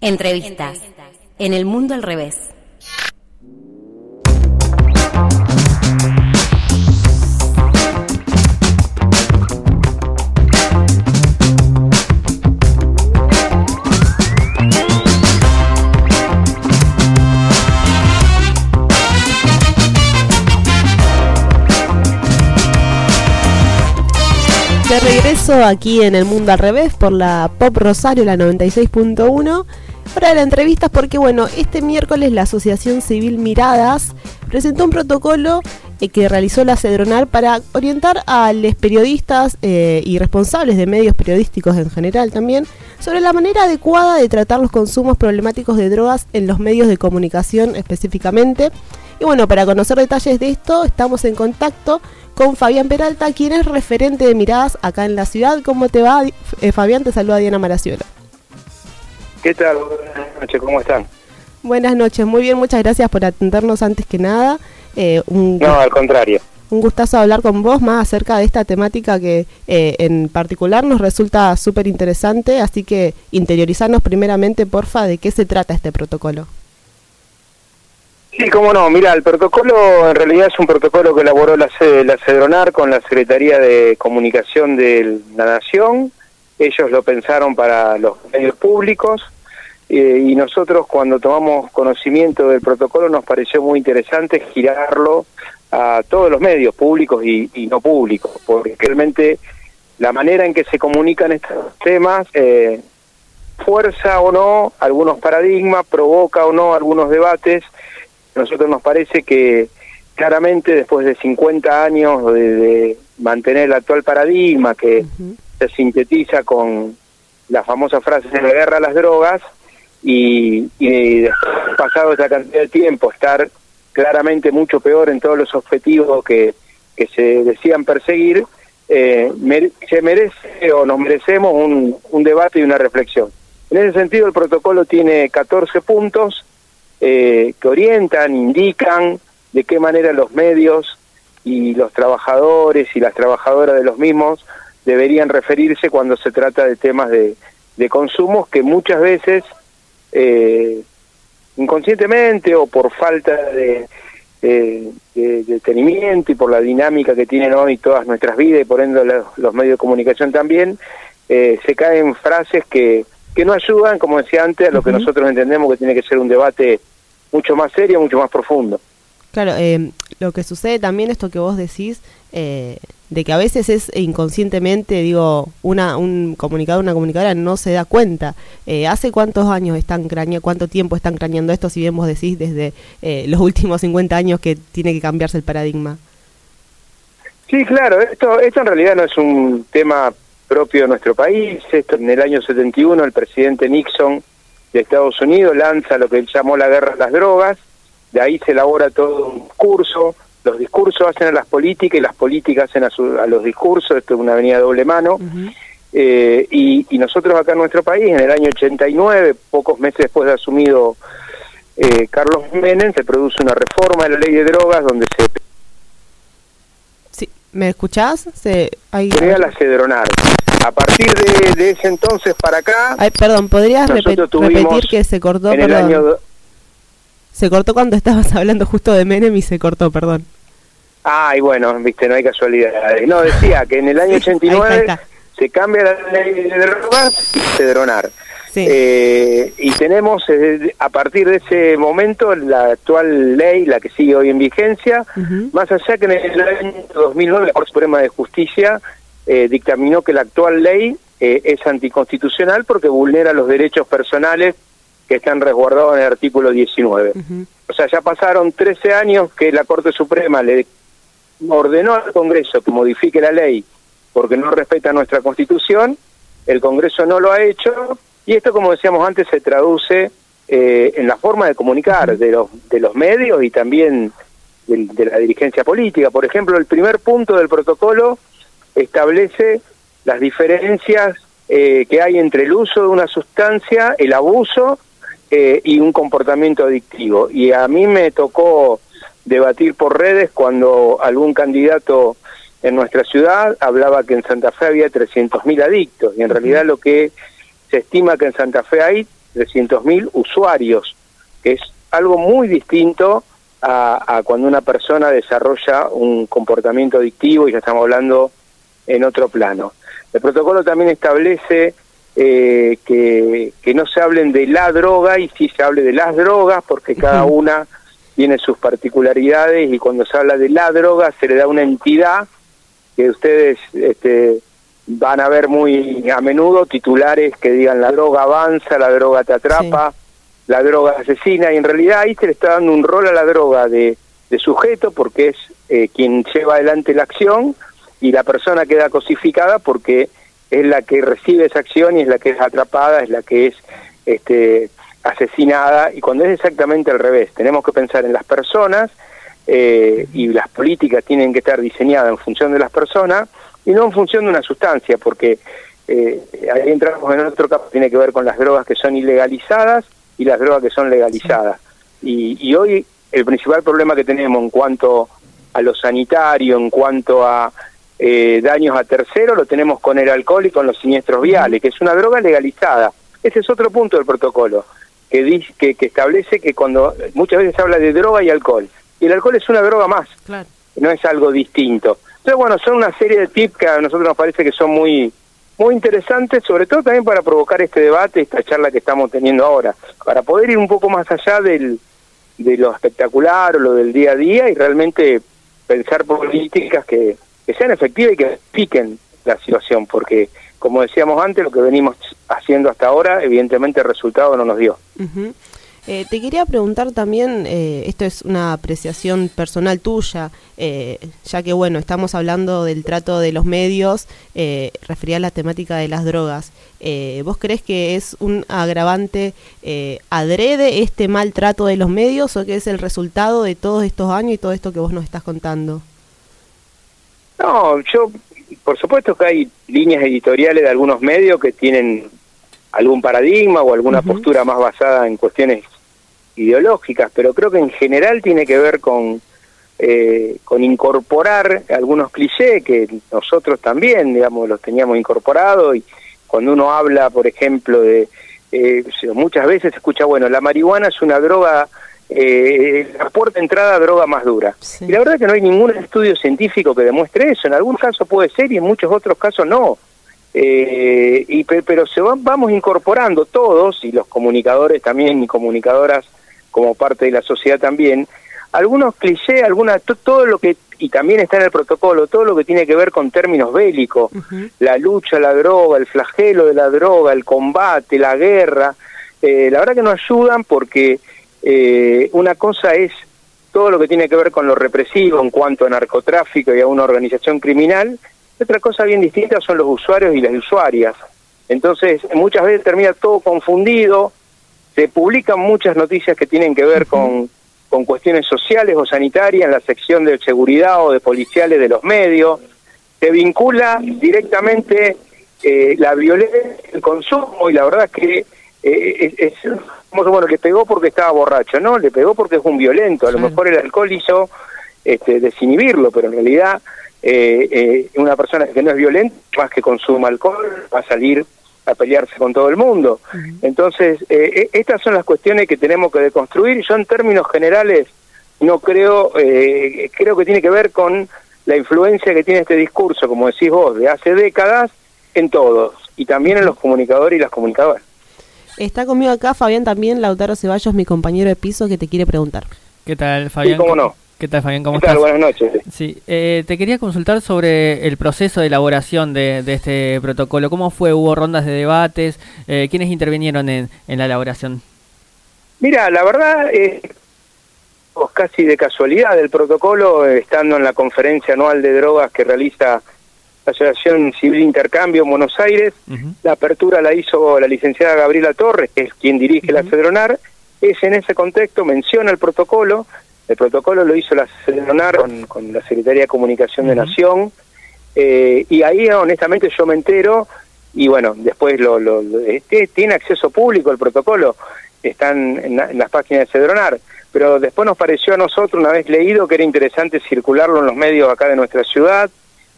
Entrevistas. En el mundo al revés. Aquí en el mundo al revés por la Pop Rosario, la 96.1. Hora de la entrevista porque, bueno, este miércoles la Asociación Civil Miradas presentó un protocolo eh, que realizó la Cedronar para orientar a los periodistas eh, y responsables de medios periodísticos en general también sobre la manera adecuada de tratar los consumos problemáticos de drogas en los medios de comunicación específicamente. Y bueno, para conocer detalles de esto, estamos en contacto con Fabián Peralta, quien es referente de miradas acá en la ciudad. ¿Cómo te va? Eh, Fabián, te saluda Diana Maraciola. ¿Qué tal? Buenas noches, ¿cómo están? Buenas noches, muy bien, muchas gracias por atendernos antes que nada. Eh, un, no, al contrario. Un gustazo hablar con vos más acerca de esta temática que eh, en particular nos resulta súper interesante, así que interiorizarnos primeramente, porfa, de qué se trata este protocolo. Sí, cómo no. Mira, el protocolo en realidad es un protocolo que elaboró la, la CEDRONAR con la Secretaría de Comunicación de la Nación. Ellos lo pensaron para los medios públicos eh, y nosotros cuando tomamos conocimiento del protocolo nos pareció muy interesante girarlo a todos los medios públicos y, no públicos, porque realmente la manera en que se comunican estos temas eh, fuerza o no algunos paradigmas, provoca o no algunos debates nosotros nos parece que claramente después de 50 años de, mantener el actual paradigma que se sintetiza con la famosa frase de la guerra a las drogas y, y pasado esa cantidad de tiempo estar claramente mucho peor en todos los objetivos que, que se decían perseguir, eh, se merece o nos merecemos un, un debate y una reflexión. En ese sentido, el protocolo tiene 14 puntos eh, que orientan, indican de qué manera los medios y los trabajadores y las trabajadoras de los mismos deberían referirse cuando se trata de temas de, de consumos que muchas veces eh, inconscientemente o por falta de, de, detenimiento y por la dinámica que tienen hoy todas nuestras vidas y por ende los, medios de comunicación también, eh, se caen frases que, que no ayudan, como decía antes, a lo que nosotros entendemos que tiene que ser un debate mucho más serio, mucho más profundo. Claro, eh, lo que sucede también, esto que vos decís, eh, de que a veces es inconscientemente, digo, una, un comunicador, una comunicadora no se da cuenta. Eh, ¿Hace cuántos años están craneando, cuánto tiempo están craneando esto, si bien vos decís desde los últimos 50 años que tiene que cambiarse el paradigma? Sí, claro, esto, esto en realidad no es un tema propio de nuestro país. Esto en el año 71 el presidente Nixon de Estados Unidos lanza lo que él llamó la guerra a las drogas, de ahí se elabora todo un discurso, los discursos hacen a las políticas y las políticas hacen a, los discursos, esto es una avenida doble mano, eh, y, nosotros acá en nuestro país, en el año 89, pocos meses después de asumido eh, Carlos Menem, se produce una reforma de la ley de drogas donde se... ¿me escuchás? Se, hay... La Cedronar. A partir de, ese entonces para acá... Ay, perdón, ¿podrías repetir que se cortó? En el año Se cortó cuando estabas hablando justo de Menem y se cortó, perdón. Ay, bueno, viste, no hay casualidades. No, decía que en el año 89 se cambia la ley de drogas y se Eh, y tenemos eh, a partir de ese momento la actual ley, la que sigue hoy en vigencia, más allá que en el año 2009 la Corte Suprema de Justicia eh, dictaminó que la actual ley eh, es anticonstitucional porque vulnera los derechos personales que están resguardados en el artículo 19. O sea, ya pasaron 13 años que la Corte Suprema le ordenó al Congreso que modifique la ley porque no respeta nuestra Constitución, el Congreso no lo ha hecho y esto, como decíamos antes, se traduce eh, en la forma de comunicar de los, de los medios y también de la dirigencia política. Por ejemplo, el primer punto del protocolo establece las diferencias eh, que hay entre el uso de una sustancia, el abuso eh, y un comportamiento adictivo. Y a mí me tocó debatir por redes cuando algún candidato en nuestra ciudad hablaba que en Santa Fe había 300.000 adictos y en realidad lo que se estima que en Santa Fe hay 300.000 usuarios, que es algo muy distinto a, cuando una persona desarrolla un comportamiento adictivo y ya estamos hablando en otro plano. El protocolo también establece eh, que, que no se hablen de la droga y sí se hable de las drogas porque cada una tiene sus particularidades y cuando se habla de la droga se le da una entidad que ustedes este, van a ver muy a menudo titulares que digan la droga avanza, la droga te atrapa, la droga asesina, y en realidad ahí se le está dando un rol a la droga de, sujeto porque es eh, quien lleva adelante la acción y la persona queda cosificada porque es la que recibe esa acción y es la que es atrapada, es la que es este, asesinada, y cuando es exactamente al revés, tenemos que pensar en las personas eh, y las políticas tienen que estar diseñadas en función de las personas y no en función de una sustancia, porque eh, ahí entramos en otro caso, tiene que ver con las drogas que son ilegalizadas y las drogas que son legalizadas. Y, hoy el principal problema que tenemos en cuanto a lo sanitario, en cuanto a eh, daños a terceros, lo tenemos con el alcohol y con los siniestros viales, que es una droga legalizada. Ese es otro punto del protocolo, que, dice, que, que establece que cuando muchas veces se habla de droga y alcohol, y el alcohol es una droga más, no es algo distinto. Entonces, bueno, son una serie de tips que a nosotros nos parece que son muy muy interesantes, sobre todo también para provocar este debate, esta charla que estamos teniendo ahora, para poder ir un poco más allá del, de lo espectacular o lo del día a día y realmente pensar políticas que, que sean efectivas y que piquen la situación, porque como decíamos antes, lo que venimos haciendo hasta ahora, evidentemente el resultado no nos dio. Eh, te quería preguntar también, eh, esto es una apreciación personal tuya, eh, ya que bueno, estamos hablando del trato de los medios, refería a la temática de las drogas. ¿Vos crees que es un agravante adrede este maltrato de los medios o que es el resultado de todos estos años y todo esto que vos nos estás contando? No, yo, por supuesto que hay líneas editoriales de algunos medios que tienen algún paradigma o alguna postura más basada en cuestiones ideológicas, pero creo que en general tiene que ver con, eh, con incorporar algunos clichés que nosotros también, digamos, los teníamos incorporados y cuando uno habla, por ejemplo, de, eh, muchas veces se escucha, bueno, la marihuana es una droga, eh, la puerta de entrada droga más dura. Y la verdad es que no hay ningún estudio científico que demuestre eso, en algún caso puede ser y en muchos otros casos no. Eh, y pero se van, vamos incorporando todos y los comunicadores también y comunicadoras como parte de la sociedad también, algunos clichés, alguna, todo lo que, y también está en el protocolo, todo lo que tiene que ver con términos bélicos, la lucha, la droga, el flagelo de la droga, el combate, la guerra, eh, la verdad que no ayudan porque eh, una cosa es todo lo que tiene que ver con lo represivo en cuanto a narcotráfico y a una organización criminal, y otra cosa bien distinta son los usuarios y las usuarias. Entonces, muchas veces termina todo confundido, se publican muchas noticias que tienen que ver con, con cuestiones sociales o sanitarias en la sección de seguridad o de policiales de los medios, se vincula directamente eh, la violencia, el consumo y la verdad que eh, es, bueno, le pegó porque estaba borracho, no, le pegó porque es un violento, a lo mejor el alcohol hizo este, desinhibirlo, pero en realidad eh, eh, una persona que no es violenta, más que consuma alcohol, va a salir a pelearse con todo el mundo. Entonces, eh, eh, estas son las cuestiones que tenemos que deconstruir. Yo en términos generales no creo, eh, creo que tiene que ver con la influencia que tiene este discurso, como decís vos, de hace décadas en todos, y también en los comunicadores y las comunicadoras. Está conmigo acá Fabián también, Lautaro Ceballos, mi compañero de piso, que te quiere preguntar. ¿Qué tal, Fabián? Sí, cómo no. ¿Qué tal, Fabián? ¿Cómo ¿Qué estás? Buenas noches. Sí, eh, te quería consultar sobre el proceso de elaboración de, este protocolo. ¿Cómo fue? ¿Hubo rondas de debates? Eh, ¿Quiénes intervinieron en, la elaboración? Mira, la verdad, eh, casi de casualidad del protocolo, estando en la conferencia anual de drogas que realiza la Asociación Civil Intercambio en Buenos Aires. La apertura la hizo la licenciada Gabriela Torres, que es quien dirige la CEDRONAR. Es en ese contexto, menciona el protocolo, el protocolo lo hizo la CEDRONAR con, la Secretaría de Comunicación de Nación, eh, y ahí honestamente yo me entero, y bueno, después lo, lo, este, tiene acceso público el protocolo, están en, las páginas de Cedronar, pero después nos pareció a nosotros, una vez leído, que era interesante circularlo en los medios acá de nuestra ciudad,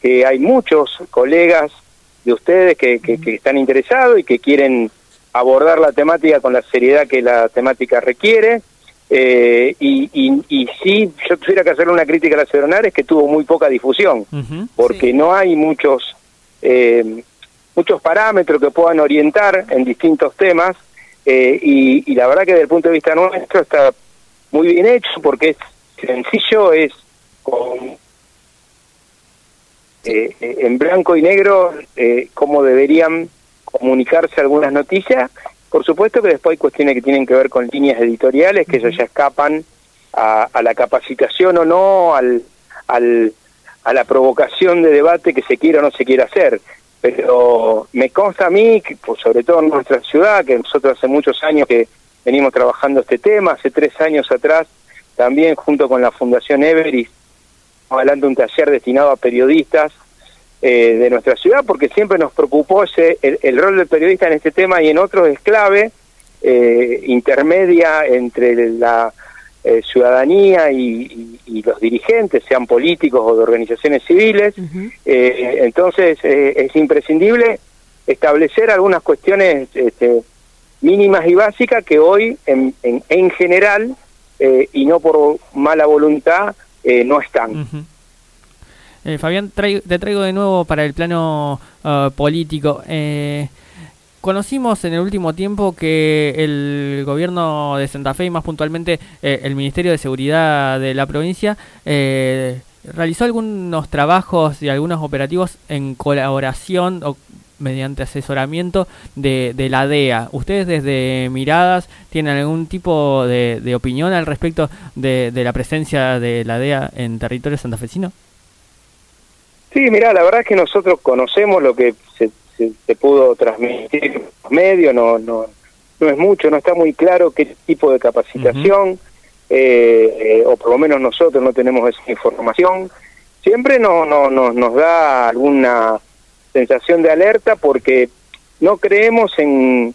que hay muchos colegas de ustedes que, que, están interesados y que quieren abordar la temática con la seriedad que la temática requiere. Eh, y, y, y si yo tuviera que hacer una crítica a la Cedronar es que tuvo muy poca difusión, porque no hay muchos eh, muchos parámetros que puedan orientar en distintos temas eh, y, y, la verdad que desde el punto de vista nuestro está muy bien hecho porque es sencillo, es con eh, en blanco y negro eh, cómo deberían comunicarse algunas noticias. Por supuesto que después hay cuestiones que tienen que ver con líneas editoriales, que eso ya escapan a, a la capacitación o no, al, al, a la provocación de debate que se quiera o no se quiera hacer. Pero me consta a mí, que, pues, sobre todo en nuestra ciudad, que nosotros hace muchos años que venimos trabajando este tema, hace tres años atrás, también junto con la Fundación Everest, adelante un taller destinado a periodistas eh, de nuestra ciudad, porque siempre nos preocupó ese, el, rol del periodista en este tema y en otros es clave, eh, intermedia entre la eh, ciudadanía y, y, los dirigentes, sean políticos o de organizaciones civiles. entonces es imprescindible establecer algunas cuestiones este, mínimas y básicas que hoy en, en, en general y no por mala voluntad no están. Eh, Fabián, te traigo de nuevo para el plano uh, político. Eh, conocimos en el último tiempo que el gobierno de Santa Fe y más puntualmente eh, el Ministerio de Seguridad de la provincia eh, realizó algunos trabajos y algunos operativos en colaboración o mediante asesoramiento de, de, la DEA. ¿Ustedes desde Miradas tienen algún tipo de, de opinión al respecto de, de, la presencia de la DEA en territorio santafesino? Sí, mira, la verdad es que nosotros conocemos lo que se, se, pudo transmitir en los medios, no, no, no es mucho, no está muy claro qué tipo de capacitación, uh -huh. eh, o por lo menos nosotros no tenemos esa información. Siempre no, no, no, nos da alguna sensación de alerta porque no creemos en,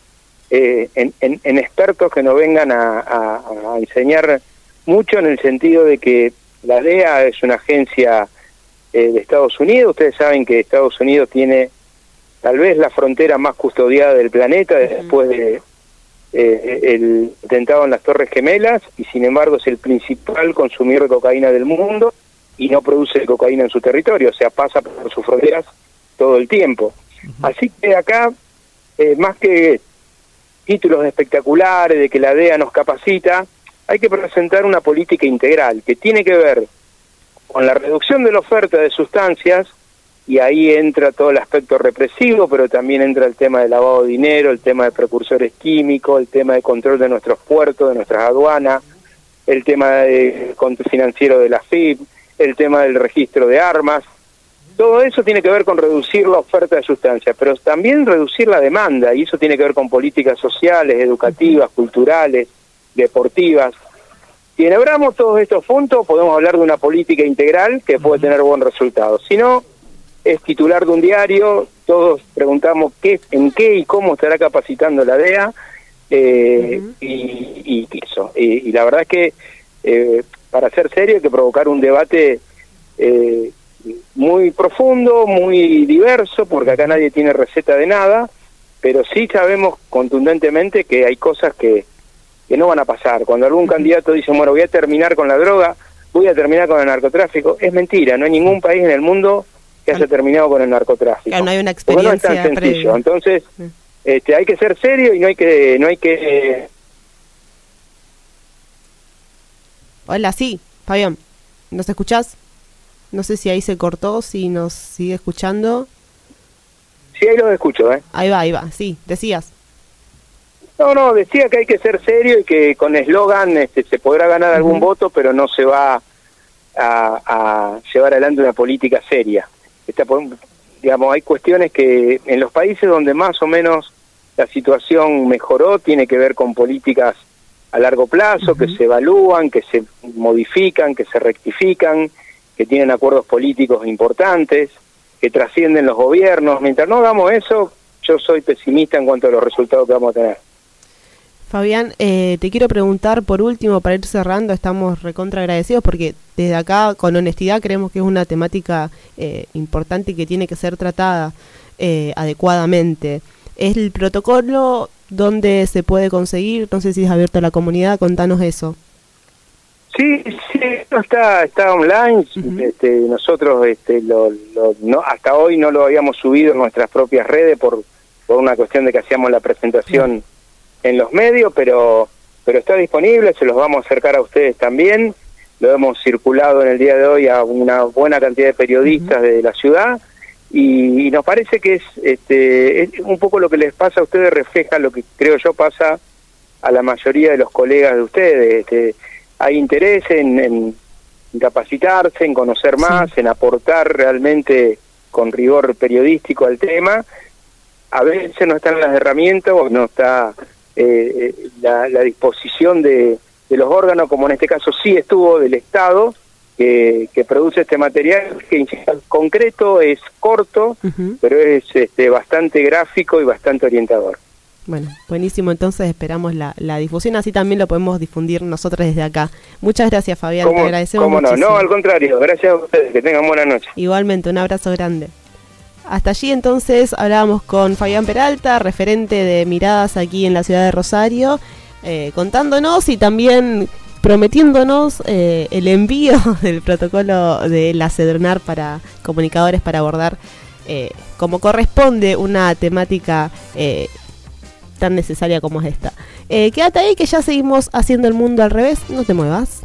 eh, en, en, en, expertos que nos vengan a, a, a enseñar mucho en el sentido de que la DEA es una agencia eh, de Estados Unidos. Ustedes saben que Estados Unidos tiene tal vez la frontera más custodiada del planeta después de eh, el atentado en las Torres Gemelas y sin embargo es el principal consumidor de cocaína del mundo y no produce cocaína en su territorio, o sea, pasa por sus fronteras todo el tiempo. Uh -huh. Así que acá, eh, más que títulos espectaculares de que la DEA nos capacita, hay que presentar una política integral que tiene que ver con la reducción de la oferta de sustancias, y ahí entra todo el aspecto represivo, pero también entra el tema de lavado de dinero, el tema de precursores químicos, el tema de control de nuestros puertos, de nuestras aduanas, el tema de control financiero de la FIP, el tema del registro de armas. Todo eso tiene que ver con reducir la oferta de sustancias, pero también reducir la demanda, y eso tiene que ver con políticas sociales, educativas, culturales, deportivas. Si enhebramos todos estos puntos, podemos hablar de una política integral que puede tener buen resultado. Si no, es titular de un diario, todos preguntamos qué, en qué y cómo estará capacitando la DEA, eh, uh -huh. y, y, eso. Y, y, la verdad es que eh, para ser serio hay que provocar un debate eh, muy profundo, muy diverso, porque acá nadie tiene receta de nada, pero sí sabemos contundentemente que hay cosas que, que no van a pasar. Cuando algún candidato dice, bueno, voy a terminar con la droga, voy a terminar con el narcotráfico, es mentira, no hay ningún país en el mundo que haya terminado con el narcotráfico. Claro, no hay una experiencia no es tan sencillo. Previa. Entonces, este, hay que ser serio y no hay que, no hay que. Hola, sí, Fabián, ¿nos escuchás? No sé si ahí se cortó, si nos sigue escuchando. Sí, ahí los escucho, ¿eh? Ahí va, ahí va, sí, decías. No, no, decía que hay que ser serio y que con eslogan este, se podrá ganar uh -huh. algún voto, pero no se va a, a llevar adelante una política seria. Esta, digamos, hay cuestiones que en los países donde más o menos la situación mejoró tiene que ver con políticas a largo plazo, uh -huh. que se evalúan, que se modifican, que se rectifican, que tienen acuerdos políticos importantes, que trascienden los gobiernos. Mientras no hagamos eso, yo soy pesimista en cuanto a los resultados que vamos a tener. Fabián, eh, te quiero preguntar por último, para ir cerrando, estamos recontra agradecidos porque desde acá, con honestidad, creemos que es una temática eh, importante y que tiene que ser tratada eh, adecuadamente. Es el protocolo dónde se puede conseguir, no sé si es abierto a la comunidad, contanos eso. Sí, sí, está, está online. este, nosotros este, lo, no, hasta hoy no lo habíamos subido en nuestras propias redes por, por una cuestión de que hacíamos la presentación en los medios, pero, pero está disponible, se los vamos a acercar a ustedes también. Lo hemos circulado en el día de hoy a una buena cantidad de periodistas de la ciudad y, nos parece que es, este, es un poco lo que les pasa a ustedes, refleja lo que creo yo pasa a la mayoría de los colegas de ustedes. Este, hay interés en, capacitarse, en conocer más, en aportar realmente con rigor periodístico al tema. A veces no están las herramientas o no está eh, eh, la, disposición de, los órganos, como en este caso sí estuvo del Estado, que, produce este material, que en concreto es corto, pero es este, bastante gráfico y bastante orientador. Bueno, buenísimo, entonces esperamos la, difusión, así también lo podemos difundir nosotros desde acá. Muchas gracias Fabián, te agradecemos ¿cómo no? No, al contrario, gracias a ustedes, que tengan buena noche. Igualmente, un abrazo grande. Hasta allí entonces hablábamos con Fabián Peralta, referente de Miradas aquí en la ciudad de Rosario, eh, contándonos y también prometiéndonos eh, el envío del protocolo de la CEDRNAR para comunicadores para abordar eh, como corresponde una temática tan necesaria como es esta. quédate ahí que ya seguimos haciendo el mundo al revés, no te muevas.